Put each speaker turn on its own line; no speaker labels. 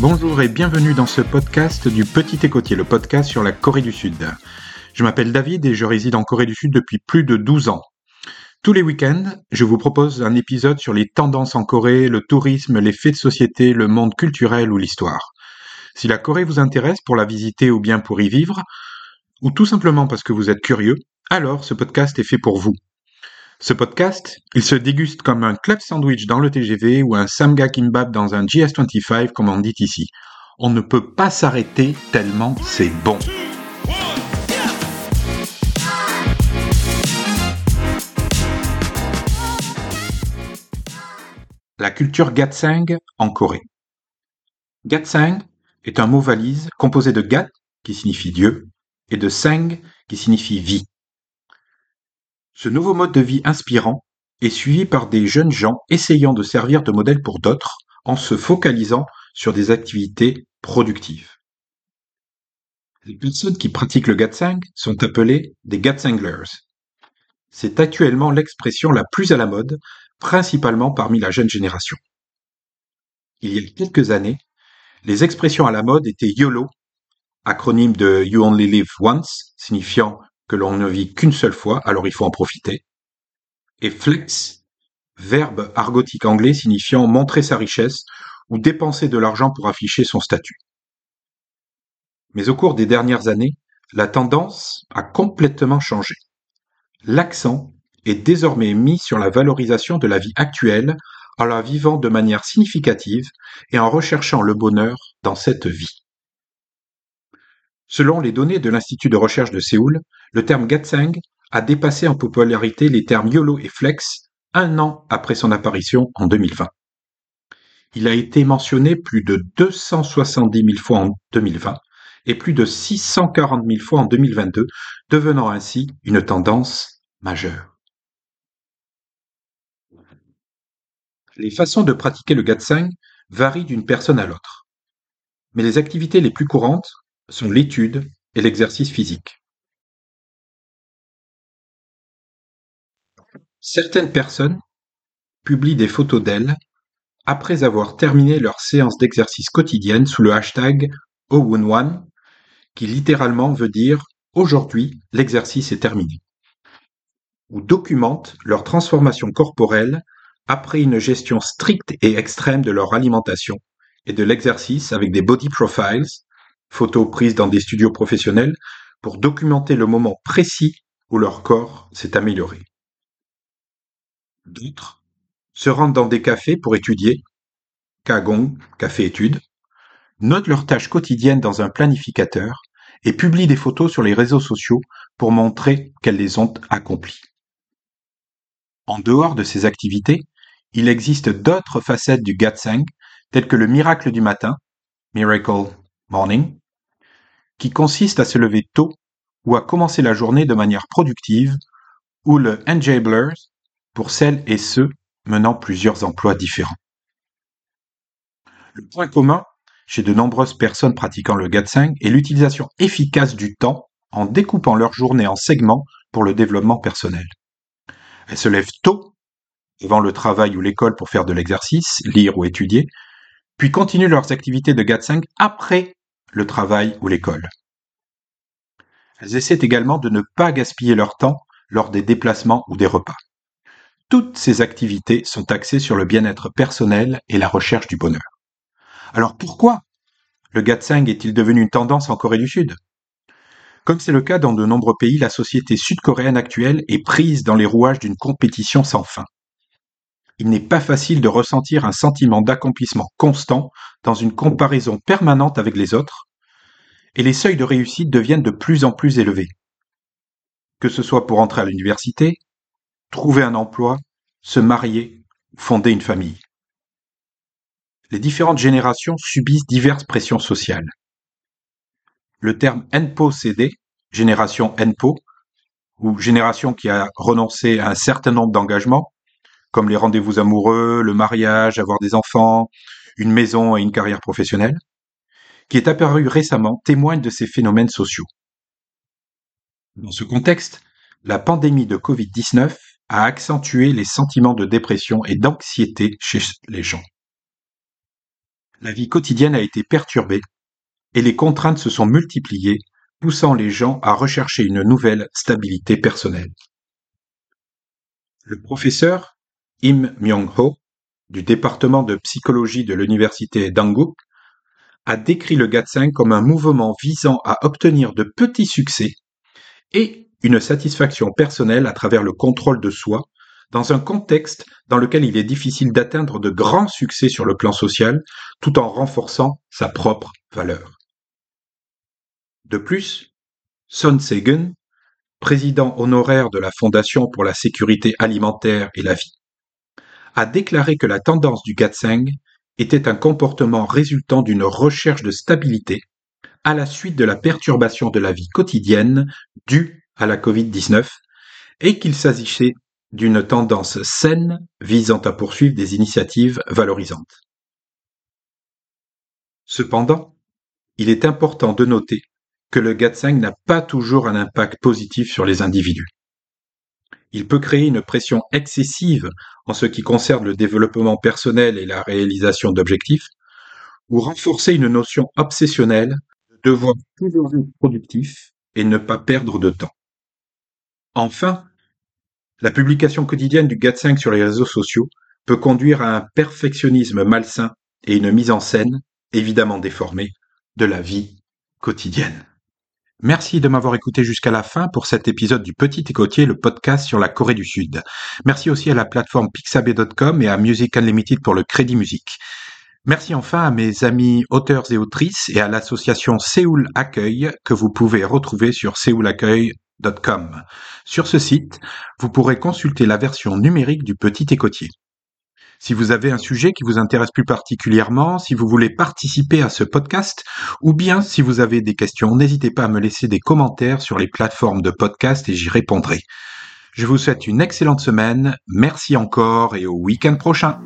Bonjour et bienvenue dans ce podcast du Petit Écotier, le podcast sur la Corée du Sud. Je m'appelle David et je réside en Corée du Sud depuis plus de 12 ans. Tous les week-ends, je vous propose un épisode sur les tendances en Corée, le tourisme, les faits de société, le monde culturel ou l'histoire. Si la Corée vous intéresse pour la visiter ou bien pour y vivre, ou tout simplement parce que vous êtes curieux, alors ce podcast est fait pour vous. Ce podcast, il se déguste comme un club sandwich dans le TGV ou un samga kimbap dans un GS25 comme on dit ici. On ne peut pas s'arrêter tellement c'est bon. La culture Gatsang en Corée. Gatsang est un mot valise composé de Gat, qui signifie Dieu, et de Sang, qui signifie vie. Ce nouveau mode de vie inspirant est suivi par des jeunes gens essayant de servir de modèle pour d'autres en se focalisant sur des activités productives. Les personnes qui pratiquent le Gatsang sont appelées des Gatsanglers. C'est actuellement l'expression la plus à la mode, principalement parmi la jeune génération. Il y a quelques années, les expressions à la mode étaient YOLO, acronyme de You Only Live Once, signifiant que l'on ne vit qu'une seule fois, alors il faut en profiter. Et flex, verbe argotique anglais signifiant montrer sa richesse ou dépenser de l'argent pour afficher son statut. Mais au cours des dernières années, la tendance a complètement changé. L'accent est désormais mis sur la valorisation de la vie actuelle en la vivant de manière significative et en recherchant le bonheur dans cette vie. Selon les données de l'Institut de recherche de Séoul, le terme Gatsang a dépassé en popularité les termes YOLO et Flex un an après son apparition en 2020. Il a été mentionné plus de 270 000 fois en 2020 et plus de 640 000 fois en 2022, devenant ainsi une tendance majeure. Les façons de pratiquer le Gatsang varient d'une personne à l'autre. Mais les activités les plus courantes sont l'étude et l'exercice physique. Certaines personnes publient des photos d'elles après avoir terminé leur séance d'exercice quotidienne sous le hashtag Owunwan, qui littéralement veut dire aujourd'hui l'exercice est terminé, ou documentent leur transformation corporelle après une gestion stricte et extrême de leur alimentation et de l'exercice avec des body profiles, photos prises dans des studios professionnels, pour documenter le moment précis où leur corps s'est amélioré. D'autres se rendent dans des cafés pour étudier, Kagong, café études, notent leurs tâches quotidiennes dans un planificateur et publient des photos sur les réseaux sociaux pour montrer qu'elles les ont accomplies. En dehors de ces activités, il existe d'autres facettes du Gatsang, telles que le miracle du matin, Miracle Morning, qui consiste à se lever tôt ou à commencer la journée de manière productive, ou le Enjablers, pour celles et ceux menant plusieurs emplois différents. Le point commun chez de nombreuses personnes pratiquant le Gatsang est l'utilisation efficace du temps en découpant leur journée en segments pour le développement personnel. Elles se lèvent tôt, devant le travail ou l'école pour faire de l'exercice, lire ou étudier, puis continuent leurs activités de Gatsang après le travail ou l'école. Elles essaient également de ne pas gaspiller leur temps lors des déplacements ou des repas. Toutes ces activités sont axées sur le bien-être personnel et la recherche du bonheur. Alors pourquoi le gatsang est-il devenu une tendance en Corée du Sud? Comme c'est le cas dans de nombreux pays, la société sud-coréenne actuelle est prise dans les rouages d'une compétition sans fin. Il n'est pas facile de ressentir un sentiment d'accomplissement constant dans une comparaison permanente avec les autres, et les seuils de réussite deviennent de plus en plus élevés. Que ce soit pour entrer à l'université, trouver un emploi, se marier, fonder une famille. Les différentes générations subissent diverses pressions sociales. Le terme NPO-CD, génération NPO, ou génération qui a renoncé à un certain nombre d'engagements, comme les rendez-vous amoureux, le mariage, avoir des enfants, une maison et une carrière professionnelle, qui est apparu récemment témoigne de ces phénomènes sociaux. Dans ce contexte, la pandémie de Covid-19 a accentué les sentiments de dépression et d'anxiété chez les gens. La vie quotidienne a été perturbée et les contraintes se sont multipliées, poussant les gens à rechercher une nouvelle stabilité personnelle. Le professeur Im Myung-ho du département de psychologie de l'université d'Anguk a décrit le Gatseng comme un mouvement visant à obtenir de petits succès et une satisfaction personnelle à travers le contrôle de soi, dans un contexte dans lequel il est difficile d'atteindre de grands succès sur le plan social, tout en renforçant sa propre valeur. De plus, Son Segen, président honoraire de la Fondation pour la sécurité alimentaire et la vie, a déclaré que la tendance du Gatseng était un comportement résultant d'une recherche de stabilité à la suite de la perturbation de la vie quotidienne due à la Covid-19 et qu'il s'agissait d'une tendance saine visant à poursuivre des initiatives valorisantes. Cependant, il est important de noter que le Gatseng n'a pas toujours un impact positif sur les individus. Il peut créer une pression excessive en ce qui concerne le développement personnel et la réalisation d'objectifs, ou renforcer une notion obsessionnelle de devoir toujours être productif et ne pas perdre de temps. Enfin, la publication quotidienne du GAT5 sur les réseaux sociaux peut conduire à un perfectionnisme malsain et une mise en scène, évidemment déformée, de la vie quotidienne. Merci de m'avoir écouté jusqu'à la fin pour cet épisode du Petit Écotier, le podcast sur la Corée du Sud. Merci aussi à la plateforme pixabay.com et à Music Unlimited pour le crédit musique. Merci enfin à mes amis auteurs et autrices et à l'association Séoul Accueil que vous pouvez retrouver sur séoulaccueil.com. Sur ce site, vous pourrez consulter la version numérique du Petit Écotier. Si vous avez un sujet qui vous intéresse plus particulièrement, si vous voulez participer à ce podcast, ou bien si vous avez des questions, n'hésitez pas à me laisser des commentaires sur les plateformes de podcast et j'y répondrai. Je vous souhaite une excellente semaine, merci encore et au week-end prochain.